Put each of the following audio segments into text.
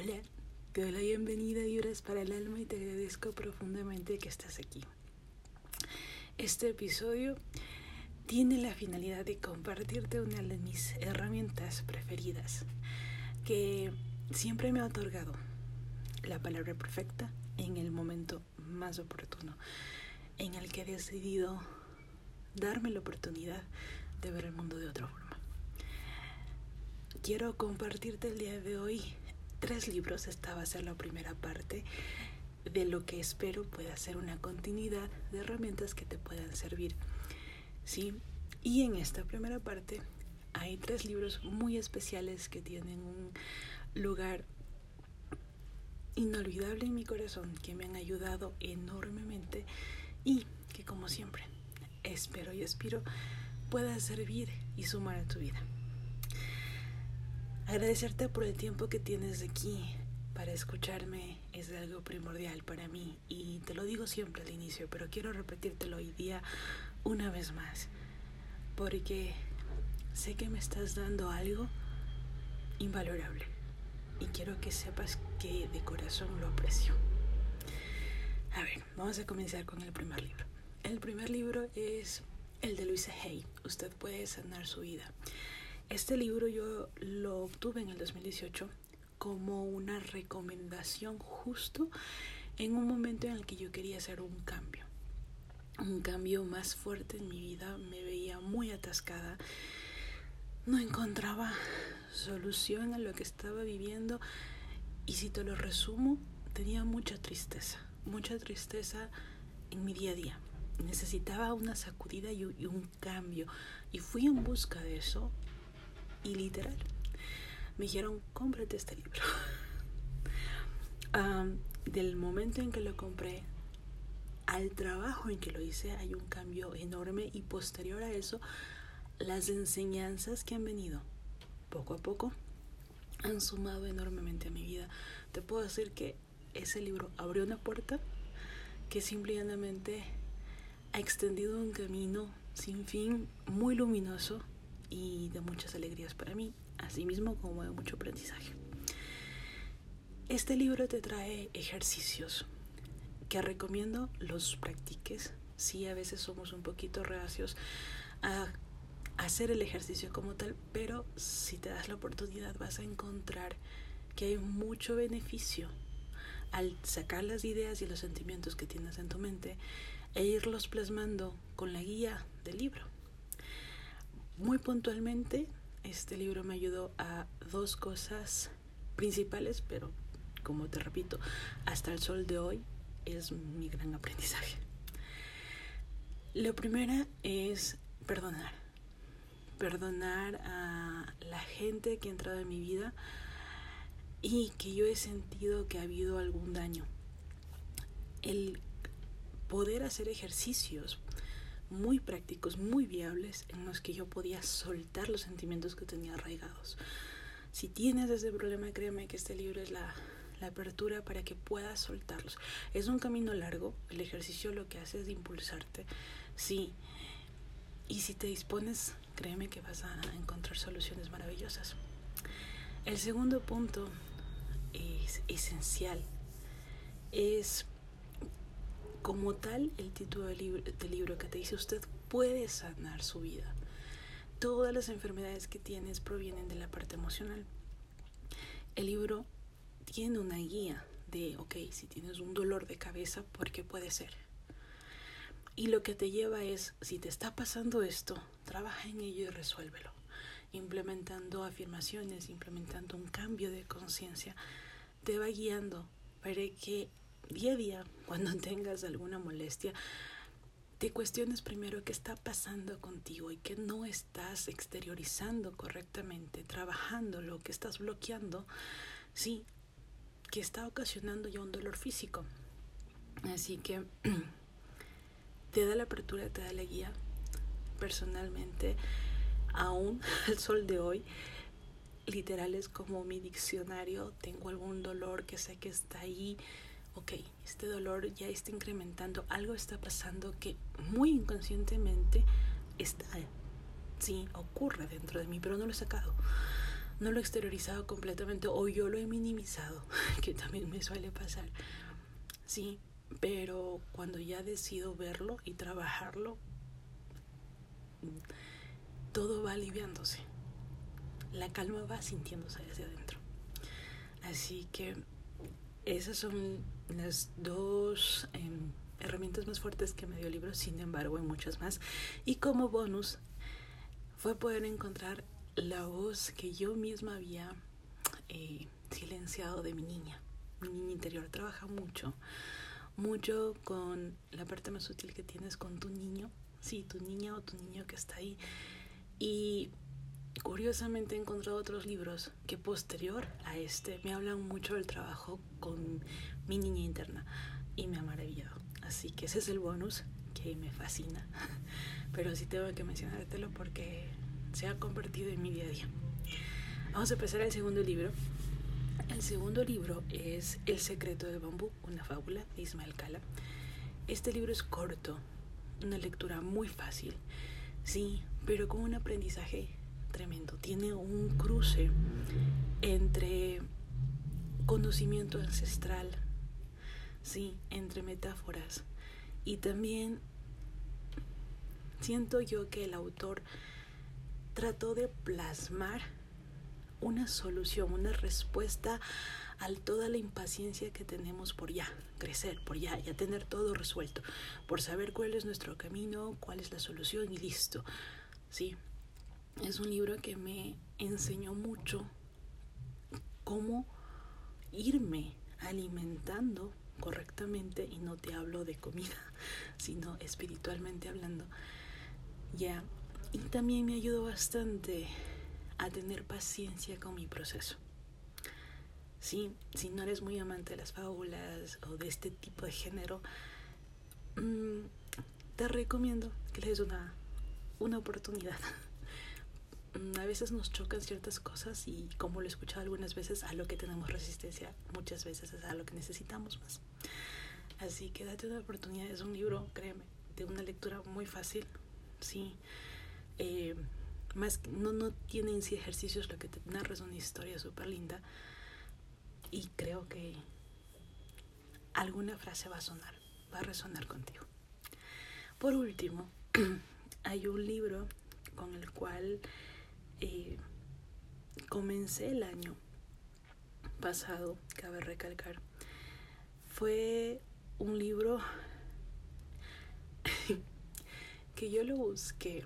Hola, te doy la bienvenida a Vibras para el Alma y te agradezco profundamente que estás aquí. Este episodio tiene la finalidad de compartirte una de mis herramientas preferidas que siempre me ha otorgado la palabra perfecta en el momento más oportuno en el que he decidido darme la oportunidad de ver el mundo de otra forma. Quiero compartirte el día de hoy tres libros. Esta va a ser la primera parte de lo que espero pueda ser una continuidad de herramientas que te puedan servir. ¿sí? Y en esta primera parte hay tres libros muy especiales que tienen un lugar inolvidable en mi corazón, que me han ayudado enormemente y que como siempre espero y aspiro pueda servir y sumar a tu vida. Agradecerte por el tiempo que tienes aquí para escucharme es algo primordial para mí y te lo digo siempre al inicio, pero quiero repetírtelo hoy día una vez más, porque sé que me estás dando algo invalorable y quiero que sepas que de corazón lo aprecio. A ver, vamos a comenzar con el primer libro. El primer libro es el de Luisa Hay, Usted puede sanar su vida. Este libro yo lo obtuve en el 2018 como una recomendación justo en un momento en el que yo quería hacer un cambio. Un cambio más fuerte en mi vida. Me veía muy atascada. No encontraba solución a lo que estaba viviendo. Y si te lo resumo, tenía mucha tristeza. Mucha tristeza en mi día a día. Necesitaba una sacudida y un cambio. Y fui en busca de eso y literal, me dijeron, cómprate este libro. del momento en que lo compré al trabajo en que lo hice hay un cambio enorme y posterior a eso las enseñanzas que han venido poco a poco han sumado enormemente a mi vida. Te puedo decir que ese libro abrió una puerta que simplemente ha extendido un camino sin fin muy luminoso y de muchas alegrías para mí, así mismo como de mucho aprendizaje. Este libro te trae ejercicios que recomiendo los practiques. Sí, a veces somos un poquito reacios a hacer el ejercicio como tal, pero si te das la oportunidad vas a encontrar que hay mucho beneficio al sacar las ideas y los sentimientos que tienes en tu mente e irlos plasmando con la guía del libro. Muy puntualmente, este libro me ayudó a dos cosas principales, pero como te repito, hasta el sol de hoy es mi gran aprendizaje. Lo primero es perdonar. Perdonar a la gente que ha entrado en mi vida y que yo he sentido que ha habido algún daño. El poder hacer ejercicios muy prácticos, muy viables, en los que yo podía soltar los sentimientos que tenía arraigados. Si tienes ese problema, créeme que este libro es la, la apertura para que puedas soltarlos. Es un camino largo, el ejercicio lo que hace es impulsarte, sí. Y si te dispones, créeme que vas a encontrar soluciones maravillosas. El segundo punto es esencial, es como tal, el título del libro, del libro que te dice usted puede sanar su vida. Todas las enfermedades que tienes provienen de la parte emocional. El libro tiene una guía de, ok, si tienes un dolor de cabeza, ¿por qué puede ser? Y lo que te lleva es, si te está pasando esto, trabaja en ello y resuélvelo. Implementando afirmaciones, implementando un cambio de conciencia, te va guiando para que día a día, cuando tengas alguna molestia, te cuestiones primero qué está pasando contigo y que no estás exteriorizando correctamente, trabajando lo que estás bloqueando, sí, que está ocasionando ya un dolor físico. Así que te da la apertura, te da la guía. Personalmente, aún al sol de hoy, literal es como mi diccionario, tengo algún dolor que sé que está ahí, ok, este dolor ya está incrementando, algo está pasando que muy inconscientemente está, sí, ocurre dentro de mí, pero no lo he sacado. no lo he exteriorizado completamente o yo lo he minimizado, que también me suele pasar. Sí, pero cuando ya decido verlo y trabajarlo, todo va aliviándose. La calma va sintiéndose desde adentro. Así que esas son las dos em, herramientas más fuertes que me dio el libro, sin embargo hay muchas más. Y como bonus fue poder encontrar la voz que yo misma había eh, silenciado de mi niña. Mi niña interior trabaja mucho, mucho con la parte más útil que tienes con tu niño, sí, tu niña o tu niño que está ahí. Y curiosamente he encontrado otros libros que posterior a este me hablan mucho del trabajo con mi niña interna y me ha maravillado. Así que ese es el bonus que me fascina. Pero sí tengo que mencionártelo porque se ha convertido en mi día a día. Vamos a empezar el segundo libro. El segundo libro es El secreto del bambú, una fábula de Ismael Cala. Este libro es corto, una lectura muy fácil, sí, pero con un aprendizaje tremendo. Tiene un cruce entre conocimiento ancestral, sí, entre metáforas y también siento yo que el autor trató de plasmar una solución, una respuesta a toda la impaciencia que tenemos por ya crecer, por ya, ya tener todo resuelto, por saber cuál es nuestro camino, cuál es la solución y listo. Sí, es un libro que me enseñó mucho cómo irme alimentando correctamente y no te hablo de comida, sino espiritualmente hablando. Ya, y también me ayudó bastante a tener paciencia con mi proceso. Sí, si no eres muy amante de las fábulas o de este tipo de género, mm, te recomiendo que le des una, una oportunidad. Mm, a veces nos chocan ciertas cosas y como lo he escuchado algunas veces, a lo que tenemos resistencia muchas veces es a lo que necesitamos más. Así que date una oportunidad, es un libro, créeme, de una lectura muy fácil, sí, eh, más no, no tienen sí ejercicios, lo que te narras una historia súper linda y creo que alguna frase va a sonar, va a resonar contigo. Por último, hay un libro con el cual eh, comencé el año pasado, cabe recalcar. Fue un libro que yo lo busqué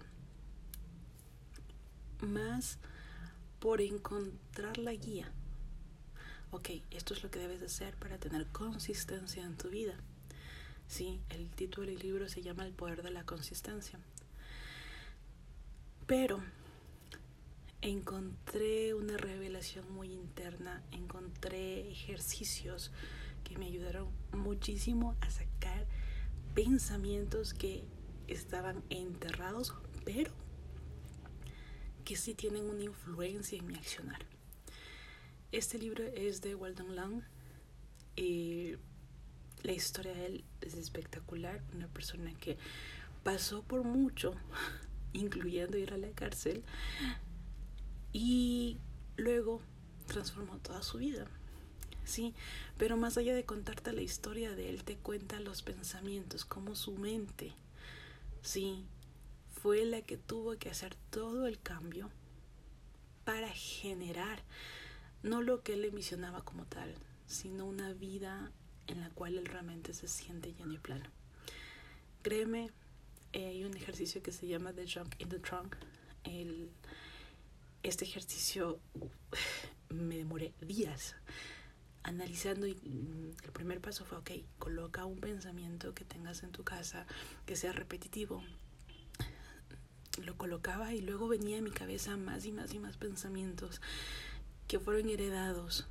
más por encontrar la guía. Ok, esto es lo que debes hacer para tener consistencia en tu vida. Sí, el título del libro se llama El poder de la consistencia. Pero encontré una revelación muy interna, encontré ejercicios que me ayudaron muchísimo a sacar pensamientos que estaban enterrados, pero que sí tienen una influencia en mi accionar. Este libro es de Walden Long y la historia de él es espectacular. Una persona que pasó por mucho, incluyendo ir a la cárcel, y luego transformó toda su vida. Sí, pero más allá de contarte la historia de él, te cuenta los pensamientos, cómo su mente, sí, fue la que tuvo que hacer todo el cambio para generar no lo que él envisionaba como tal, sino una vida en la cual él realmente se siente lleno y plano. Créeme, eh, hay un ejercicio que se llama The Jump in the Trunk. El, este ejercicio me demoré días analizando y mm, el primer paso fue, ok, coloca un pensamiento que tengas en tu casa que sea repetitivo, lo colocaba y luego venía a mi cabeza más y más y más pensamientos que fueron heredados,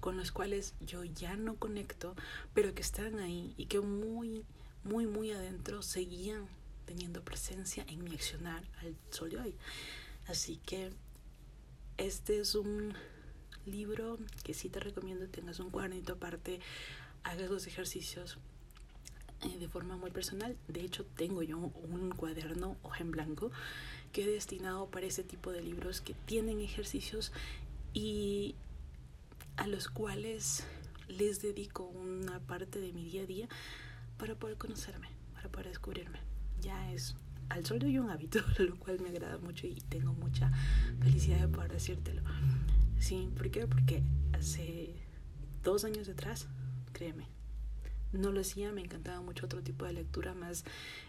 con los cuales yo ya no conecto, pero que están ahí y que muy, muy, muy adentro seguían teniendo presencia en mi accionar al sol de hoy. Así que este es un libro que sí te recomiendo tengas un cuadernito aparte, hagas los ejercicios eh, de forma muy personal. De hecho, tengo yo un cuaderno hoja en blanco que he destinado para ese tipo de libros que tienen ejercicios y a los cuales les dedico una parte de mi día a día para poder conocerme, para poder descubrirme. Ya es al sol de un hábito, lo cual me agrada mucho y tengo mucha felicidad de poder decírtelo. Sí, ¿por qué? Porque hace dos años atrás, créeme, no lo hacía, me encantaba mucho otro tipo de lectura, más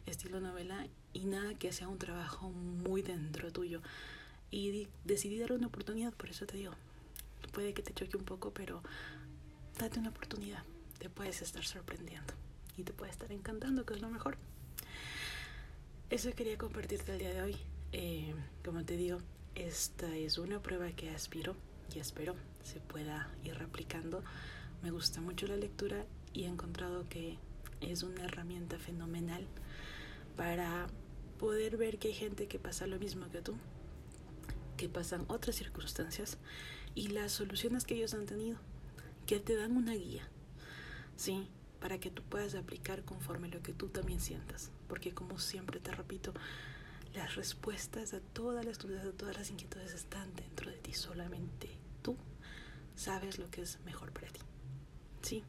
estilo novela y nada que sea un trabajo muy dentro tuyo. Y decidí darle una oportunidad, por eso te digo, puede que te choque un poco, pero date una oportunidad, te puedes estar sorprendiendo y te puede estar encantando, que es lo mejor. Eso quería compartirte el día de hoy. Eh, como te digo, esta es una prueba que aspiro y espero se pueda ir replicando. Me gusta mucho la lectura y he encontrado que es una herramienta fenomenal para poder ver que hay gente que pasa lo mismo que tú, que pasan otras circunstancias y las soluciones que ellos han tenido, que te dan una guía, ¿sí? Para que tú puedas aplicar conforme lo que tú también sientas. Porque como siempre te repito, las respuestas a todas las dudas, a todas las inquietudes están dentro de ti. Solamente tú sabes lo que es mejor para ti. ¿Sí?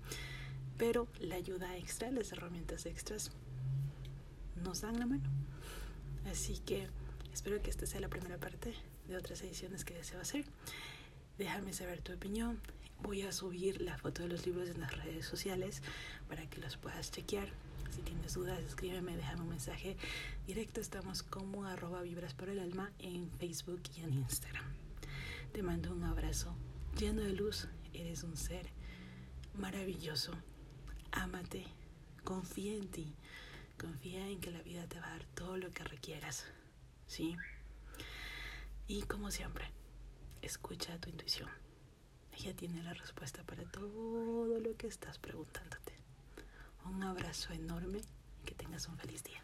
pero la ayuda extra, las herramientas extras nos dan la mano. Así que espero que esta sea la primera parte de otras ediciones que deseo hacer. Déjame saber tu opinión. Voy a subir la foto de los libros en las redes sociales para que los puedas chequear. Si tienes dudas, escríbeme, déjame un mensaje directo. Estamos como arroba vibras por el alma en Facebook y en Instagram. Te mando un abrazo lleno de luz. Eres un ser maravilloso ámate, confía en ti, confía en que la vida te va a dar todo lo que requieras, ¿sí? Y como siempre, escucha tu intuición. Ella tiene la respuesta para todo lo que estás preguntándote. Un abrazo enorme y que tengas un feliz día.